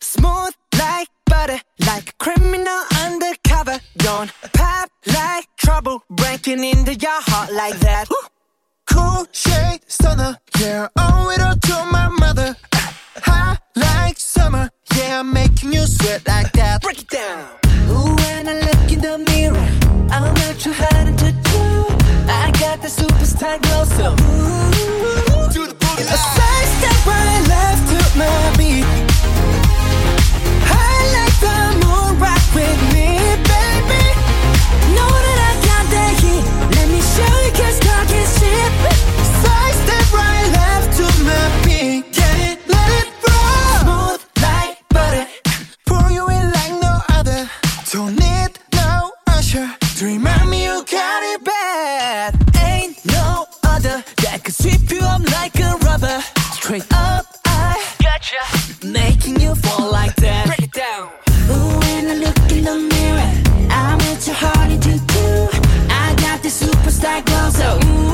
Smooth like butter, like a criminal undercover. Don't pop like trouble, breaking into your heart like that. Cool shade stunner, yeah, owe it all to my mother. Hot like summer, yeah, making you sweat like that. Break it down. straight up. I gotcha. Making you fall like that. Break it down. Ooh, when I look in the mirror, I'm at your heart into too. I got the superstar glow, so ooh.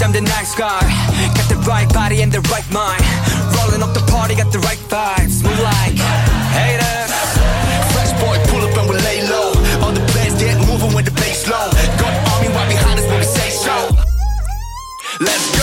bitch, I'm the night sky. Got the right body and the right mind. Rolling up the party, got the right vibes. We like haters. Fresh boy, pull up and we lay low. All the players get moving with the bass low. Got army right behind us when we say so. Let's go.